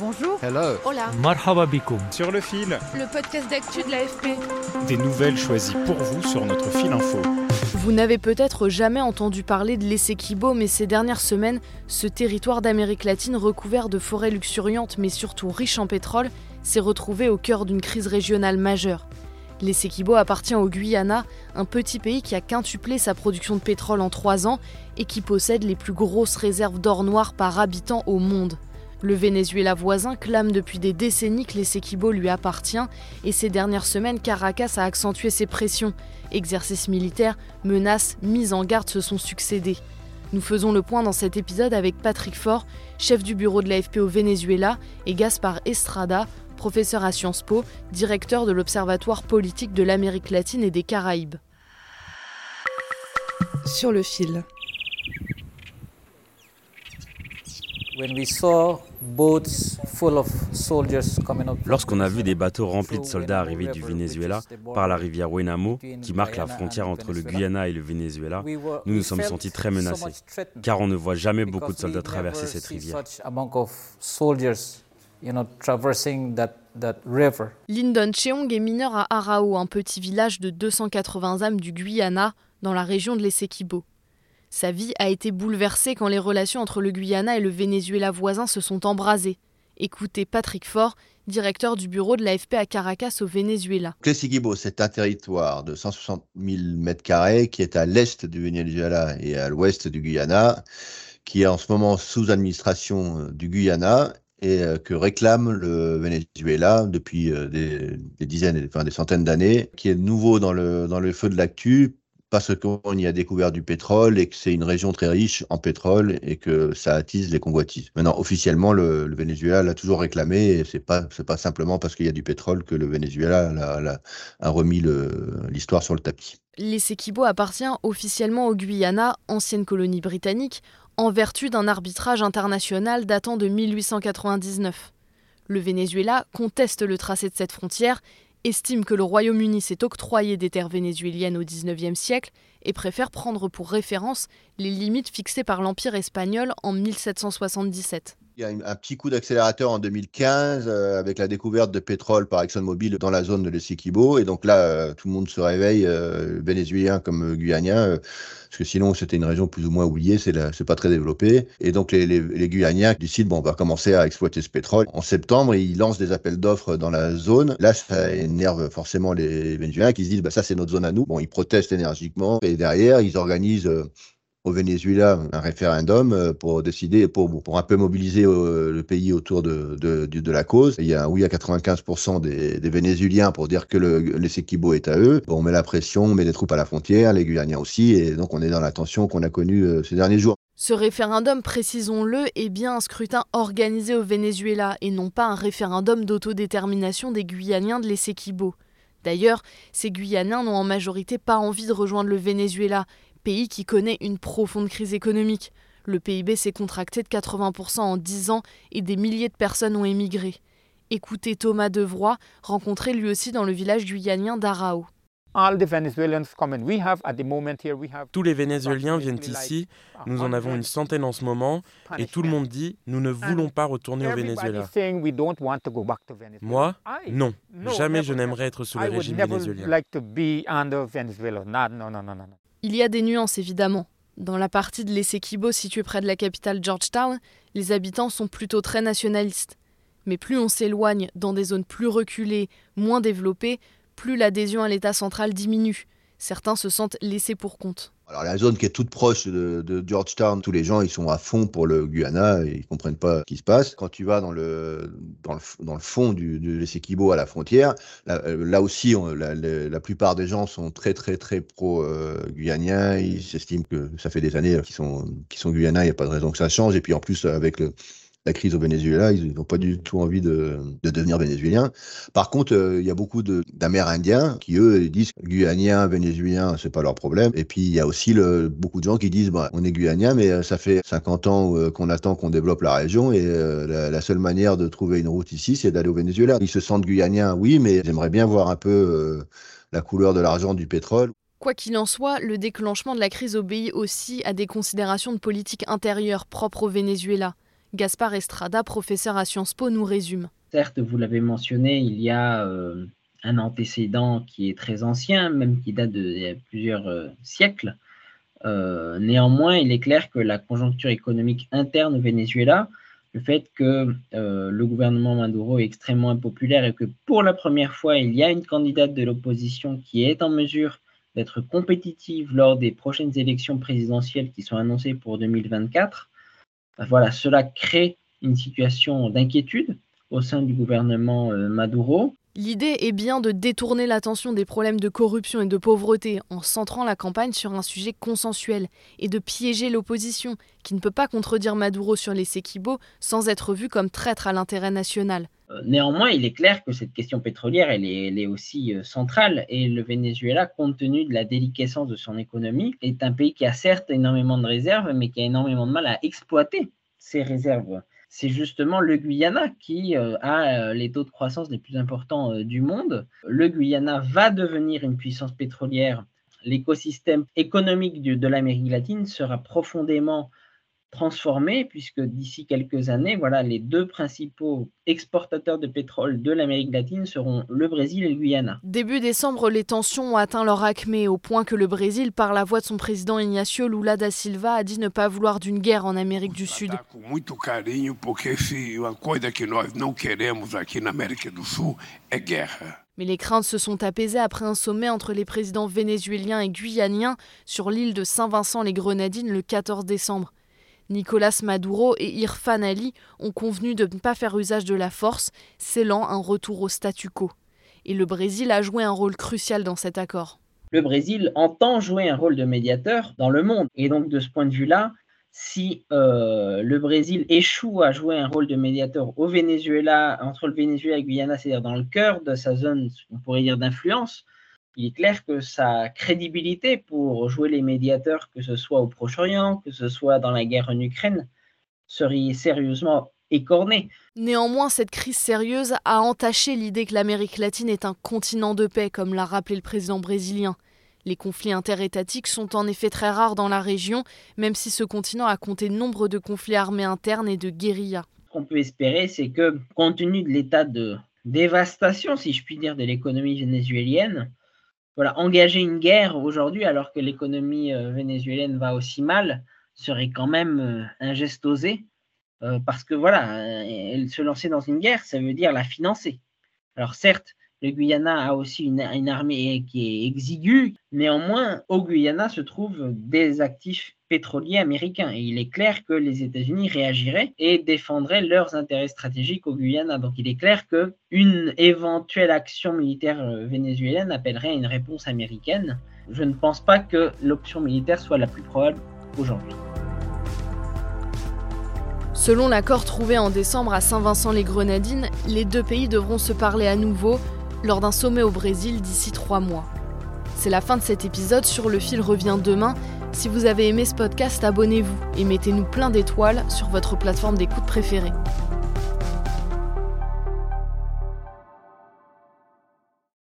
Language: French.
Bonjour. Hello. Hola. Marhaba bikoum. Sur le fil, Le podcast d'actu de l'AFP. des nouvelles choisies pour vous sur notre fil info. Vous n'avez peut-être jamais entendu parler de l'Essequibo, mais ces dernières semaines, ce territoire d'Amérique latine recouvert de forêts luxuriantes mais surtout riche en pétrole s'est retrouvé au cœur d'une crise régionale majeure. L'Essequibo appartient au Guyana, un petit pays qui a quintuplé sa production de pétrole en trois ans et qui possède les plus grosses réserves d'or noir par habitant au monde. Le Venezuela voisin clame depuis des décennies que l'Essequibo lui appartient et ces dernières semaines, Caracas a accentué ses pressions. Exercices militaires, menaces, mises en garde se sont succédés. Nous faisons le point dans cet épisode avec Patrick Faure, chef du bureau de l'AFP au Venezuela, et Gaspard Estrada, professeur à Sciences Po, directeur de l'Observatoire politique de l'Amérique latine et des Caraïbes. Sur le fil. when we saw Lorsqu'on a vu des bateaux remplis de soldats arriver du Venezuela par la rivière Wenamo, qui marque la frontière entre le Guyana et le Venezuela, nous nous sommes sentis très menacés, car on ne voit jamais beaucoup de soldats traverser cette rivière. Lyndon Cheong est mineur à Arao, un petit village de 280 âmes du Guyana, dans la région de l'Essequibo. Sa vie a été bouleversée quand les relations entre le Guyana et le Venezuela voisin se sont embrasées. Écoutez Patrick Faure, directeur du bureau de l'AFP à Caracas au Venezuela. L'Essequibo, c'est un territoire de 160 000 mètres carrés qui est à l'est du Venezuela et à l'ouest du Guyana, qui est en ce moment sous administration euh, du Guyana et euh, que réclame le Venezuela depuis euh, des, dizaines, enfin des centaines d'années, qui est nouveau dans le feu de l'actu parce qu'on y a découvert du pétrole et que c'est une région très riche en pétrole et que ça attise les convoitises. Maintenant, officiellement, le, Venezuela l'a toujours réclamé et c'est pas pas simplement parce qu'il y a du pétrole que le Venezuela l'a- l'a- a remis l'histoire sur le tapis. L'Essequibo appartient officiellement au Guyana, ancienne colonie britannique, en vertu d'un arbitrage international datant de 1899. Le Venezuela conteste le tracé de cette frontière, estime que le Royaume-Uni s'est octroyé des terres vénézuéliennes au XIXe siècle et préfère prendre pour référence les limites fixées par l'Empire espagnol en 1777. Il y a un petit coup d'accélérateur en 2015 euh, avec la découverte de pétrole par ExxonMobil dans la zone de l'Essequibo. Et donc là, euh, tout le monde se réveille, euh, vénézuélien comme euh, guyanien, euh, parce que sinon c'était une région plus ou moins oubliée, c'est pas très développé. Et donc les, les, les Guyaniens décident, bon, on va commencer à exploiter ce pétrole. En septembre, ils lancent des appels d'offres dans la zone. Là, ça énerve forcément les Vénézuéliens qui se disent, bah, ça c'est notre zone à nous. Bon, ils protestent énergiquement. Et derrière, ils organisent... au Venezuela un référendum euh, pour décider, pour, un peu mobiliser euh, le pays autour de, la cause. Il y a un oui à 95% des, des Vénézuéliens pour dire que le, l'Essequibo est à eux. On met la pression, on met des troupes à la frontière, les Guyaniens aussi, et donc on est dans la tension qu'on a connue euh, ces derniers jours. Ce référendum, précisons-le, est bien un scrutin organisé au Venezuela et non pas un référendum d'autodétermination des Guyaniens de l'Essequibo. D'ailleurs, ces Guyanins n'ont en majorité pas envie de rejoindre le Venezuela, pays qui connaît une profonde crise économique. Le PIB s'est contracté de 80% en 10 ans et des milliers de personnes ont émigré. Écoutez Thomas Devroy, rencontré lui aussi dans le village guyanien d'Arao. Tous les Vénézuéliens viennent ici, nous en avons une centaine en ce moment, et tout le monde dit nous ne voulons pas retourner au Venezuela. Moi, non, jamais je n'aimerais être sous le régime vénézuélien. Il y a des nuances évidemment. Dans la partie de l'Essequibo située près de la capitale Georgetown, les habitants sont plutôt très nationalistes. Mais plus on s'éloigne dans des zones plus reculées, moins développées, plus l'adhésion à l'État central diminue. Certains se sentent laissés pour compte. Alors la zone qui est toute proche de, Georgetown, tous les gens ils sont à fond pour le Guyana et ils comprennent pas ce qui se passe. Quand tu vas dans le dans le, dans le fond du, l'Essequibo à la frontière, là, euh, aussi la, plupart des gens sont très très très pro euh. Ils s'estiment que ça fait des années qu'ils sont qu'ils sont guyanais, il n'y a pas de raison que ça change. Et puis en plus avec le la crise au Venezuela, ils n'ont pas du tout envie de, de devenir vénézuéliens. Par contre, euh, il y a beaucoup d'Amérindiens qui, eux, disent Guyanien, Vénézuélien, c'est pas leur problème. Et puis, il y a aussi beaucoup de gens qui disent bah, on est Guyanien, mais euh, ça fait 50 ans euh, qu'on attend qu'on développe la région et la, seule manière de trouver une route ici, c'est d'aller au Venezuela. Ils se sentent Guyaniens, oui, mais j'aimerais bien voir un peu la couleur de l'argent du pétrole. Quoi qu'il en soit, le déclenchement de la crise obéit aussi à des considérations de politique intérieure propres au Venezuela. Gaspard Estrada, professeur à Sciences Po, nous résume. Certes, vous l'avez mentionné, il y a euh, un antécédent qui est très ancien, même qui date de plusieurs euh, siècles. Euh, néanmoins, il est clair que la conjoncture économique interne au Venezuela, le fait que le gouvernement Maduro est extrêmement impopulaire et que pour la première fois, il y a une candidate de l'opposition qui est en mesure d'être compétitive lors des prochaines élections présidentielles qui sont annoncées pour 2024, voilà, cela crée une situation d'inquiétude au sein du gouvernement euh, Maduro. L'idée est bien de détourner l'attention des problèmes de corruption et de pauvreté en centrant la campagne sur un sujet consensuel et de piéger l'opposition, qui ne peut pas contredire Maduro sur les Sequibo sans être vu comme traître à l'intérêt national. Euh, néanmoins, il est clair que cette question pétrolière, est, aussi euh, centrale et le Venezuela, compte tenu de la déliquescence de son économie, est un pays qui a certes énormément de réserves, mais qui a énormément de mal à exploiter ces réserves. C'est justement le Guyana qui euh, a les taux de croissance les plus importants du monde. Le Guyana va devenir une puissance pétrolière. L'écosystème économique de l'Amérique latine sera profondément transformé, puisque d'ici quelques années, voilà, les deux principaux exportateurs de pétrole de l'Amérique latine seront le Brésil et le Guyana. Début décembre, les tensions ont atteint leur acmé, au point que le Brésil, par la voix de son président Ignacio Lula da Silva, a dit ne pas vouloir d'une guerre en Amérique du Sud. Mais les craintes se sont apaisées après un sommet entre les présidents vénézuéliens et guyaniens sur l'île de Saint-Vincent-les-Grenadines le 14 décembre. Nicolas Maduro et Irfan Ali ont convenu de ne pas faire usage de la force, scellant un retour au statu quo. Et le Brésil a joué un rôle crucial dans cet accord. Le Brésil entend jouer un rôle de médiateur dans le monde. Et donc de ce point de vue-là, si euh, le Brésil échoue à jouer un rôle de médiateur au Venezuela, entre le Venezuela et Guyana, c'est-à-dire dans le cœur de sa zone, on pourrait dire d'influence, il est clair que sa crédibilité pour jouer les médiateurs, que ce soit au Proche-Orient, que ce soit dans la guerre en Ukraine, serait sérieusement écornée. Néanmoins, cette crise sérieuse a entaché l'idée que l'Amérique latine est un continent de paix, comme l'a rappelé le président brésilien. Les conflits interétatiques sont en effet très rares dans la région, même si ce continent a compté nombre de conflits armés internes et de guérillas. Ce qu'on peut espérer, c'est que, compte tenu de l'état de dévastation, si je puis dire, de l'économie vénézuélienne, voilà, engager une guerre aujourd'hui alors que l'économie euh, vénézuélienne va aussi mal serait quand même euh, un geste osé euh, parce que voilà, se lancer dans une guerre, ça veut dire la financer. Alors certes, le Guyana a aussi une, armée qui est exiguë. Néanmoins, au Guyana se trouvent des actifs pétroliers américains. Et il est clair que les États-Unis réagiraient et défendraient leurs intérêts stratégiques au Guyana. Donc il est clair qu'une éventuelle action militaire euh, vénézuélienne appellerait une réponse américaine. Je ne pense pas que l'option militaire soit la plus probable aujourd'hui. Selon l'accord trouvé en décembre à Saint-Vincent-les-Grenadines, les deux pays devront se parler à nouveau lors d'un sommet au Brésil d'ici trois mois. C'est la fin de cet épisode, sur le fil revient demain. Si vous avez aimé ce podcast, abonnez-vous et mettez-nous plein d'étoiles sur votre plateforme d'écoute préférée.